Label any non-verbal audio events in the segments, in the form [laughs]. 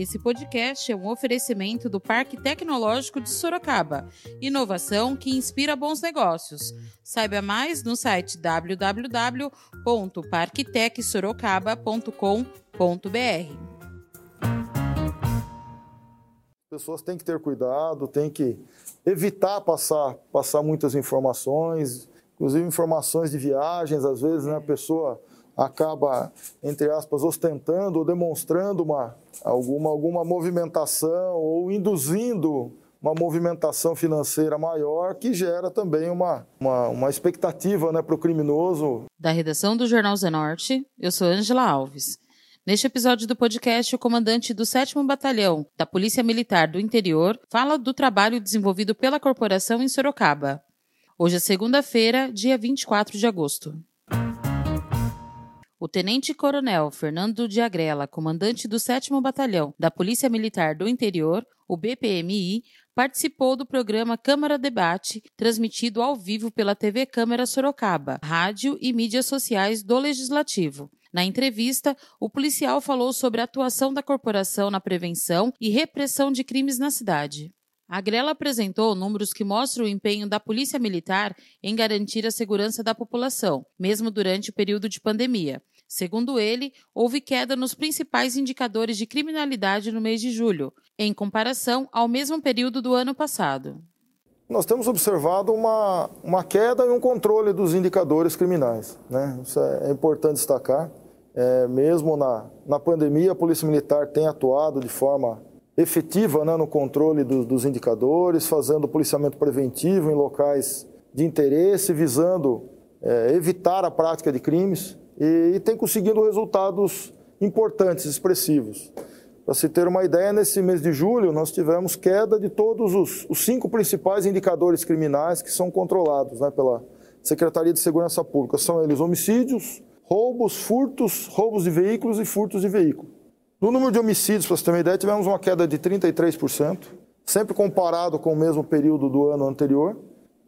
Esse podcast é um oferecimento do Parque Tecnológico de Sorocaba. Inovação que inspira bons negócios. Saiba mais no site www.parktecsorocaba.com.br. pessoas têm que ter cuidado, têm que evitar passar, passar muitas informações, inclusive informações de viagens, às vezes né, a pessoa acaba, entre aspas, ostentando ou demonstrando uma, alguma, alguma movimentação ou induzindo uma movimentação financeira maior que gera também uma, uma, uma expectativa né, para o criminoso. Da redação do Jornal Zenorte, eu sou Angela Alves. Neste episódio do podcast, o comandante do 7 Batalhão da Polícia Militar do Interior fala do trabalho desenvolvido pela corporação em Sorocaba. Hoje é segunda-feira, dia 24 de agosto. O tenente-coronel Fernando de Agrela, comandante do 7 Batalhão da Polícia Militar do Interior, o BPMI, participou do programa Câmara Debate, transmitido ao vivo pela TV Câmara Sorocaba, rádio e mídias sociais do Legislativo. Na entrevista, o policial falou sobre a atuação da corporação na prevenção e repressão de crimes na cidade. A Grela apresentou números que mostram o empenho da Polícia Militar em garantir a segurança da população, mesmo durante o período de pandemia. Segundo ele, houve queda nos principais indicadores de criminalidade no mês de julho, em comparação ao mesmo período do ano passado. Nós temos observado uma, uma queda e um controle dos indicadores criminais. Né? Isso é, é importante destacar. É, mesmo na, na pandemia, a Polícia Militar tem atuado de forma efetiva né, no controle do, dos indicadores, fazendo policiamento preventivo em locais de interesse, visando é, evitar a prática de crimes e, e tem conseguido resultados importantes, expressivos. Para se ter uma ideia, nesse mês de julho nós tivemos queda de todos os, os cinco principais indicadores criminais que são controlados né, pela Secretaria de Segurança Pública. São eles homicídios, roubos, furtos, roubos de veículos e furtos de veículo. No número de homicídios, para você ter uma ideia, tivemos uma queda de 33%, sempre comparado com o mesmo período do ano anterior.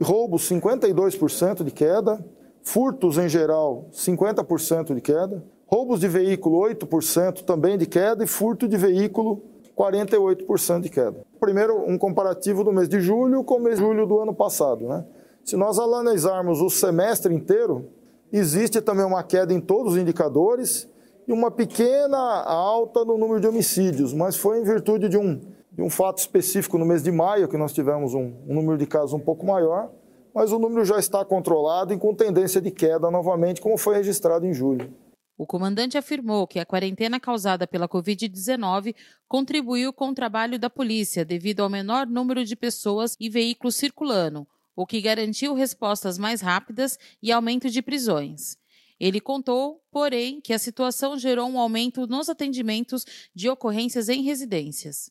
Roubos, 52% de queda. Furtos, em geral, 50% de queda. Roubos de veículo, 8% também de queda. E furto de veículo, 48% de queda. Primeiro, um comparativo do mês de julho com o mês de julho do ano passado. Né? Se nós analisarmos o semestre inteiro, existe também uma queda em todos os indicadores e uma pequena alta no número de homicídios, mas foi em virtude de um, de um fato específico no mês de maio, que nós tivemos um, um número de casos um pouco maior, mas o número já está controlado e com tendência de queda novamente, como foi registrado em julho. O comandante afirmou que a quarentena causada pela Covid-19 contribuiu com o trabalho da polícia devido ao menor número de pessoas e veículos circulando, o que garantiu respostas mais rápidas e aumento de prisões. Ele contou, porém, que a situação gerou um aumento nos atendimentos de ocorrências em residências.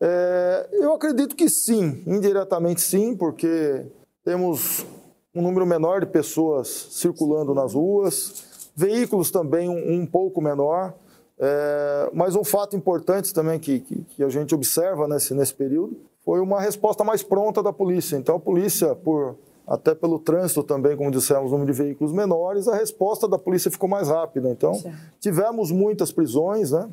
É, eu acredito que sim, indiretamente sim, porque temos um número menor de pessoas circulando nas ruas, veículos também um, um pouco menor, é, mas um fato importante também que, que, que a gente observa nesse, nesse período foi uma resposta mais pronta da polícia. Então a polícia, por até pelo trânsito também, como dissemos, número de veículos menores, a resposta da polícia ficou mais rápida. Então certo. tivemos muitas prisões, né,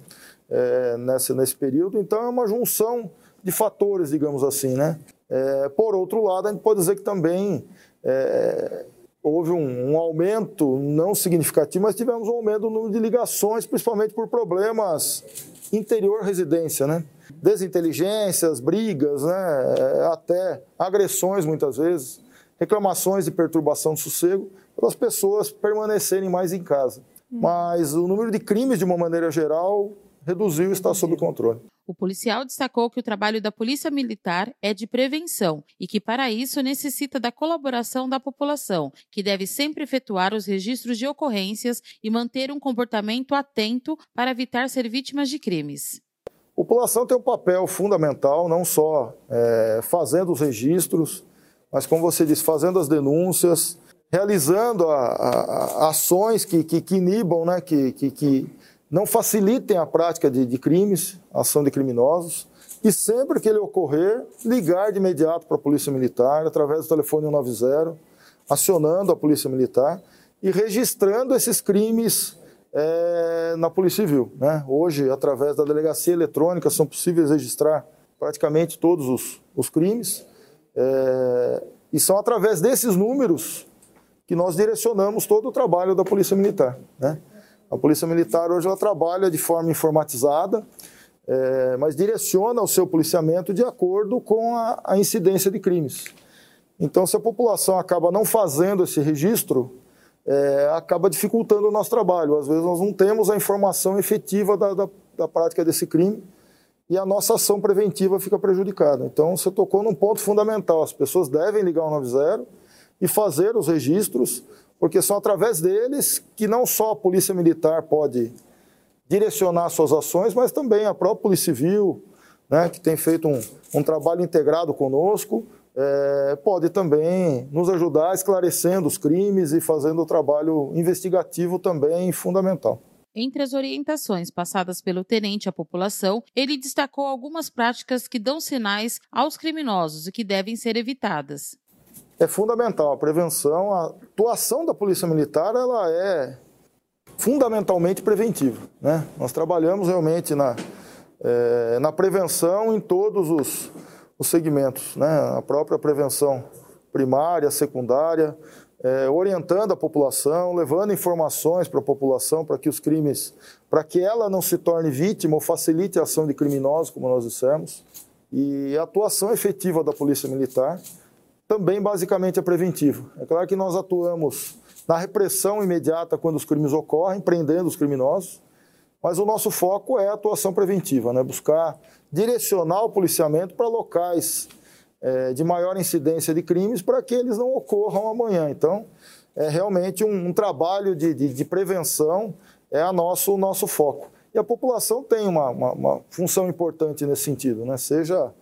é, nesse nesse período. Então é uma junção de fatores, digamos assim, né. É, por outro lado, a gente pode dizer que também é, houve um, um, aumento não significativo, mas tivemos um aumento no número de ligações, principalmente por problemas interior residência, né? Desinteligências, brigas, né? Até agressões muitas vezes, reclamações de perturbação do sossego, para as pessoas permanecerem mais em casa. Hum. Mas o número de crimes, de uma maneira geral, reduziu e está sob controle. O policial destacou que o trabalho da Polícia Militar é de prevenção e que, para isso, necessita da colaboração da população, que deve sempre efetuar os registros de ocorrências e manter um comportamento atento para evitar ser vítimas de crimes. A população tem um papel fundamental, não só é, fazendo os registros, mas, como você disse, fazendo as denúncias, realizando a, a, a ações que, que, que, inibam, né, que, que, que não facilitem a prática de, de crimes, ação de criminosos, e sempre que ele ocorrer, ligar de imediato para a Polícia Militar, através do telefone 190, acionando a Polícia Militar e registrando esses crimes é, na Polícia Civil. Né? Hoje, através da delegacia eletrônica, são possíveis registrar praticamente todos os, os crimes. É, e são através desses números que nós direcionamos todo o trabalho da Polícia Militar. Né? A Polícia Militar hoje ela trabalha de forma informatizada, é, mas direciona o seu policiamento de acordo com a, a incidência de crimes. Então, se a população acaba não fazendo esse registro, é, acaba dificultando o nosso trabalho. Às vezes nós não temos a informação efetiva da, da, da, prática desse crime e a nossa ação preventiva fica prejudicada. Então você tocou num ponto fundamental. As pessoas devem ligar o 90 e fazer os registros, porque são através deles que não só a Polícia Militar pode direcionar suas ações, mas também a própria Polícia Civil, né, que tem feito um, um trabalho integrado conosco, é, pode também nos ajudar esclarecendo os crimes e fazendo o trabalho investigativo também fundamental. Entre as orientações passadas pelo tenente à população, ele destacou algumas práticas que dão sinais aos criminosos e que devem ser evitadas. É fundamental a prevenção, a atuação da Polícia Militar ela é fundamentalmente preventiva. Né? Nós trabalhamos realmente na, é, na prevenção em todos os, os segmentos, né? a própria prevenção primária, secundária, é, orientando a população, levando informações para a população para que os crimes, para que ela não se torne vítima ou facilite a ação de criminosos, como nós dissemos, e a atuação efetiva da Polícia Militar também basicamente é preventiva. É claro que nós atuamos na repressão imediata quando os crimes ocorrem, prendendo os criminosos, mas o nosso foco é a atuação preventiva, né? buscar direcionar o policiamento para locais é, de maior incidência de crimes para que eles não ocorram amanhã. Então, é realmente um, um trabalho de, de, de, prevenção, é nosso, o nosso foco. E a população tem uma, uma, uma função importante nesse sentido, né? seja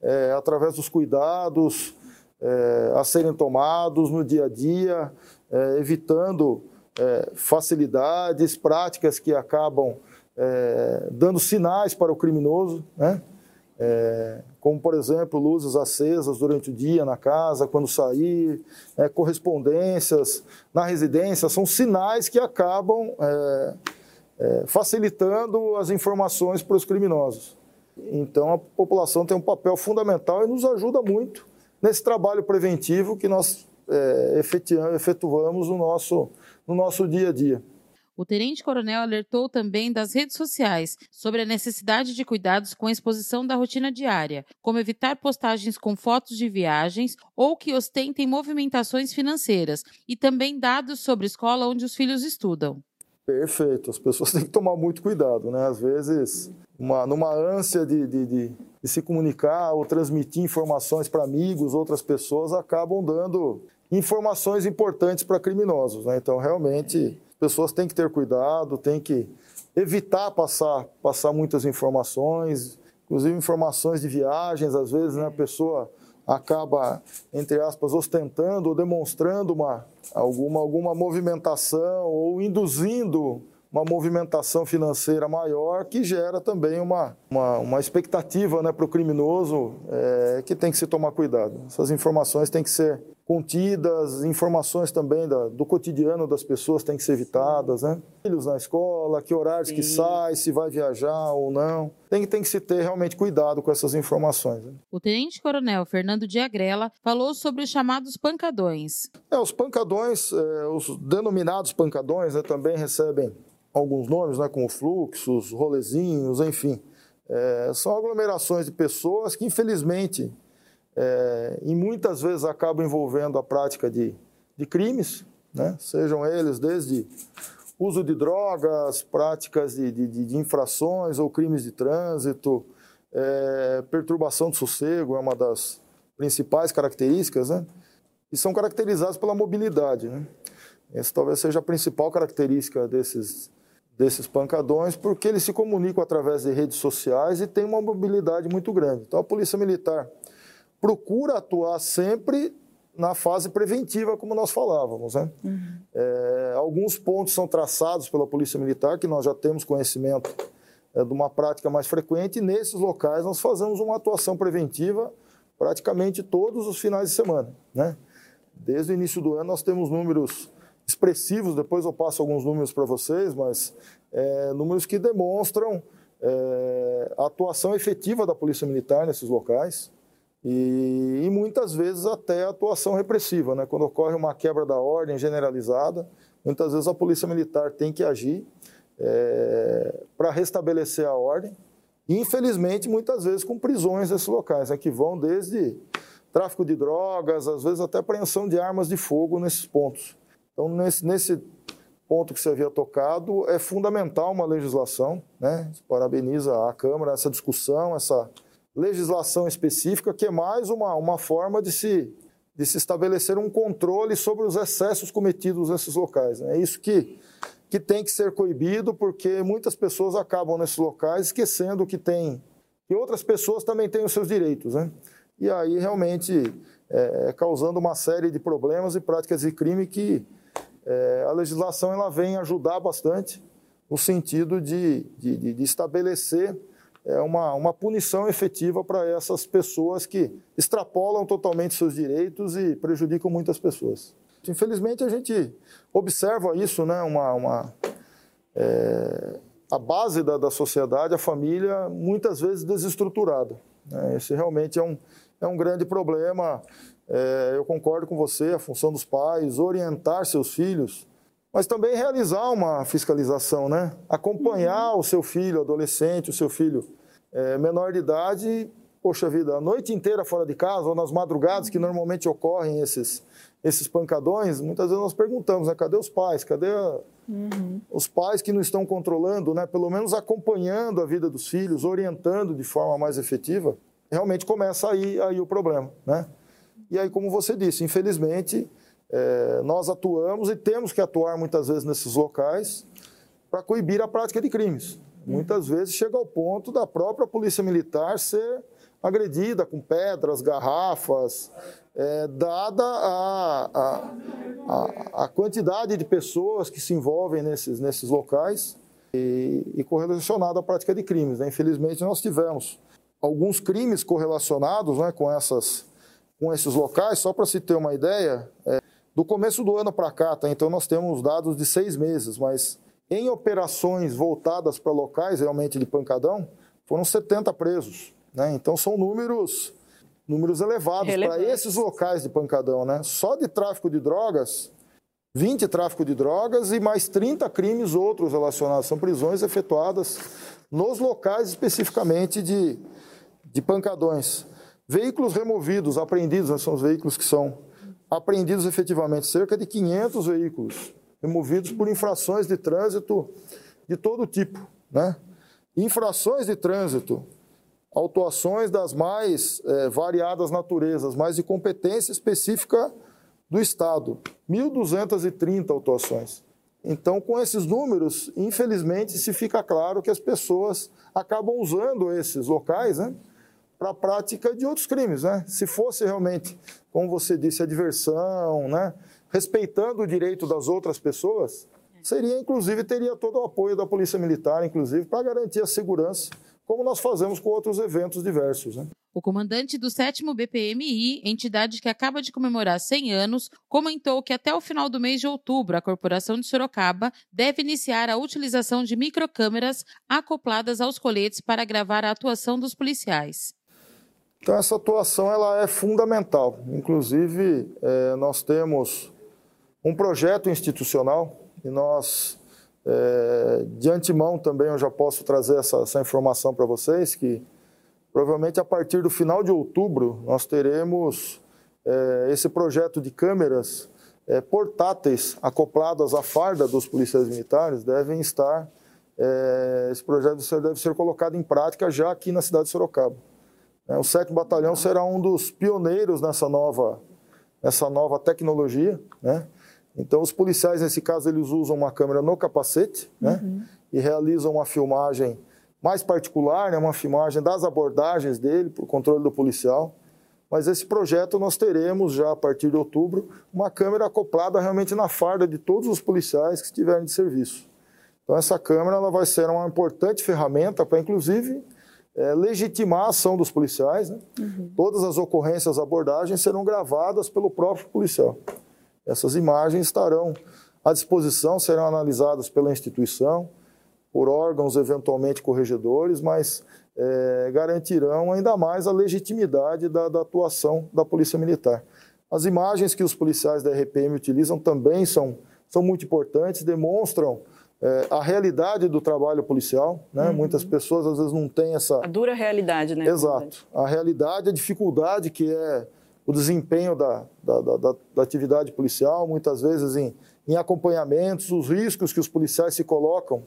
é, através dos cuidados é, a serem tomados no dia a dia, é, evitando é, facilidades, práticas que acabam é, dando sinais para o criminoso, né? É, como, por exemplo, luzes acesas durante o dia na casa, quando sair, é, correspondências na residência, são sinais que acabam é, é, facilitando as informações para os criminosos. Então, a população tem um papel fundamental e nos ajuda muito nesse trabalho preventivo que nós é, efetuamos no nosso, no nosso dia a dia. O tenente-coronel alertou também das redes sociais sobre a necessidade de cuidados com a exposição da rotina diária, como evitar postagens com fotos de viagens ou que ostentem movimentações financeiras, e também dados sobre escola onde os filhos estudam. Perfeito, as pessoas [laughs] têm que tomar muito cuidado, né? Às vezes, uma, numa ânsia de, de, de, de se comunicar ou transmitir informações para amigos, outras pessoas, acabam dando informações importantes para criminosos, né? Então, realmente, pessoas têm que ter cuidado, têm que evitar passar, passar muitas informações, inclusive informações de viagens, às vezes né, a pessoa acaba, entre aspas, ostentando ou demonstrando uma, alguma, alguma movimentação ou induzindo uma movimentação financeira maior que gera também uma, uma, uma expectativa né, para o criminoso é, que tem que se tomar cuidado. Essas informações têm que ser contidas, informações também da, do cotidiano das pessoas têm que ser evitadas, né? Filhos na escola, que horários Sim. que sai, se vai viajar ou não. Tem, tem que se ter realmente cuidado com essas informações. Né? O tenente-coronel Fernando Diagrela falou sobre os chamados pancadões. É, os pancadões, é, os denominados pancadões, né, também recebem alguns nomes, né, como fluxos, rolezinhos, enfim. É, são aglomerações de pessoas que, infelizmente, é, e muitas vezes acabam envolvendo a prática de, de crimes, né? sejam eles desde uso de drogas, práticas de, de, de infrações ou crimes de trânsito, é, perturbação do sossego é uma das principais características, né? e são caracterizados pela mobilidade. Né? Essa talvez seja a principal característica desses, desses pancadões, porque eles se comunicam através de redes sociais e têm uma mobilidade muito grande. Então, a Polícia Militar procura atuar sempre na fase preventiva, como nós falávamos. Né? Uhum. É, alguns pontos são traçados pela Polícia Militar, que nós já temos conhecimento é, de uma prática mais frequente, e nesses locais nós fazemos uma atuação preventiva praticamente todos os finais de semana. Né? Desde o início do ano nós temos números expressivos, depois eu passo alguns números para vocês, mas é, números que demonstram é, a atuação efetiva da Polícia Militar nesses locais e, e, muitas vezes até atuação repressiva. Né? Quando ocorre uma quebra da ordem generalizada, muitas vezes a Polícia Militar tem que agir é, para restabelecer a ordem infelizmente, muitas vezes com prisões nesses locais, né? que vão desde tráfico de drogas, às vezes até apreensão de armas de fogo nesses pontos. Então, nesse, nesse ponto que você havia tocado, é fundamental uma legislação, né? Parabeniza a Câmara essa discussão, essa legislação específica, que é mais uma, uma forma de se, de se estabelecer um controle sobre os excessos cometidos nesses locais. Né? É isso que, que tem que ser coibido, porque muitas pessoas acabam nesses locais esquecendo que tem que outras pessoas também têm os seus direitos. Né? E aí realmente é, é causando uma série de problemas e práticas de crime que é, a legislação ela vem ajudar bastante no sentido de, de, de estabelecer é, uma, uma punição efetiva para essas pessoas que extrapolam totalmente seus direitos e prejudicam muitas pessoas. Infelizmente, a gente observa isso, né? uma, uma é, a base da, da sociedade, a família, muitas vezes desestruturada. Né? Esse realmente é um, é um grande problema é, eu concordo com você, a função dos pais, orientar seus filhos, mas também realizar uma fiscalização, né? Acompanhar uhum. o seu filho, adolescente, o seu filho é, menor de idade, poxa vida, a noite inteira fora de casa ou nas madrugadas que normalmente ocorrem esses, esses pancadões, muitas vezes nós perguntamos, né? Cadê os pais? Cadê a, uhum. os pais que não estão controlando, né? Pelo menos acompanhando a vida dos filhos, orientando de forma mais efetiva, realmente começa aí, aí o problema, né? E aí, como você disse, infelizmente, é, nós atuamos e temos que atuar muitas vezes nesses locais para coibir a prática de crimes. Muitas vezes chega ao ponto da própria polícia militar ser agredida com pedras, garrafas, é, dada a, a, a, a, quantidade de pessoas que se envolvem nesses, nesses locais e, e correlacionada à prática de crimes. Né? Infelizmente, nós tivemos alguns crimes correlacionados né, com essas com esses locais, só para se ter uma ideia, é, do começo do ano para cá, tá? então nós temos dados de seis meses, mas em operações voltadas para locais realmente de pancadão, foram 70 presos. Né? Então são números, números elevados para esses locais de pancadão. Né? Só de tráfico de drogas, 20 tráfico de drogas e mais 30 crimes outros relacionados. São prisões efetuadas nos locais especificamente de, de pancadões. Veículos removidos, apreendidos, né, são os veículos que são apreendidos efetivamente, cerca de 500 veículos removidos por infrações de trânsito de todo tipo, né? Infrações de trânsito, autuações das mais é, variadas naturezas, mas de competência específica do Estado, 1.230 autuações. Então, com esses números, infelizmente, se fica claro que as pessoas acabam usando esses locais, né? Para a prática de outros crimes, né? Se fosse realmente, como você disse, a diversão, né? Respeitando o direito das outras pessoas, seria, inclusive, teria todo o apoio da Polícia Militar, inclusive, para garantir a segurança, como nós fazemos com outros eventos diversos, né? O comandante do 7 BPMI, entidade que acaba de comemorar 100 anos, comentou que até o final do mês de outubro a Corporação de Sorocaba deve iniciar a utilização de microcâmeras acopladas aos coletes para gravar a atuação dos policiais. Então essa atuação ela é fundamental. Inclusive é, nós temos um projeto institucional e nós é, de antemão também eu já posso trazer essa, essa informação para vocês que provavelmente a partir do final de outubro nós teremos é, esse projeto de câmeras portáteis acopladas à farda dos policiais militares devem estar esse projeto deve ser colocado em prática já aqui na cidade de Sorocaba. É, o 7 Batalhão será um dos pioneiros nessa nova, nessa nova tecnologia. Né? Então, os policiais, nesse caso, eles usam uma câmera no capacete né? Uhum. e realizam uma filmagem mais particular, né? uma filmagem das abordagens dele, para o controle do policial. Mas esse projeto nós teremos já a partir de outubro uma câmera acoplada realmente na farda de todos os policiais que estiverem de serviço. Então essa câmera ela vai ser uma importante ferramenta para, inclusive, é, legitimar a ação dos policiais. Né? Uhum. Todas as ocorrências, abordagens serão gravadas pelo próprio policial. Essas imagens estarão à disposição, serão analisadas pela instituição, por órgãos eventualmente corregedores, mas é, garantirão ainda mais a legitimidade da, da, atuação da Polícia Militar. As imagens que os policiais da RPM utilizam também são, são muito importantes, demonstram é, a realidade do trabalho policial. Né? Uhum. Muitas pessoas às vezes não têm essa. A dura realidade, né? Exato. A realidade, a dificuldade que é o desempenho da, da, da, da atividade policial, muitas vezes em, em acompanhamentos, os riscos que os policiais se colocam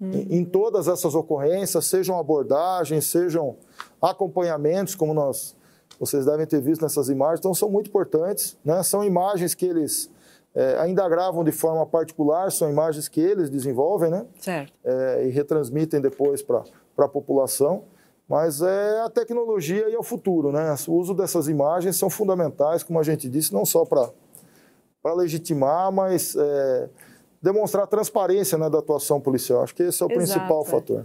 uhum. em, em, todas essas ocorrências, sejam abordagens, sejam acompanhamentos, como nós vocês devem ter visto nessas imagens, então são muito importantes. Né? São imagens que eles é, ainda gravam de forma particular, são imagens que eles desenvolvem, né? Certo. É, e retransmitem depois para a população. Mas é a tecnologia e é o futuro, né? O uso dessas imagens são fundamentais, como a gente disse, não só para legitimar, mas é, demonstrar a transparência né, da atuação policial. Acho que esse é o Exato, principal é. fator.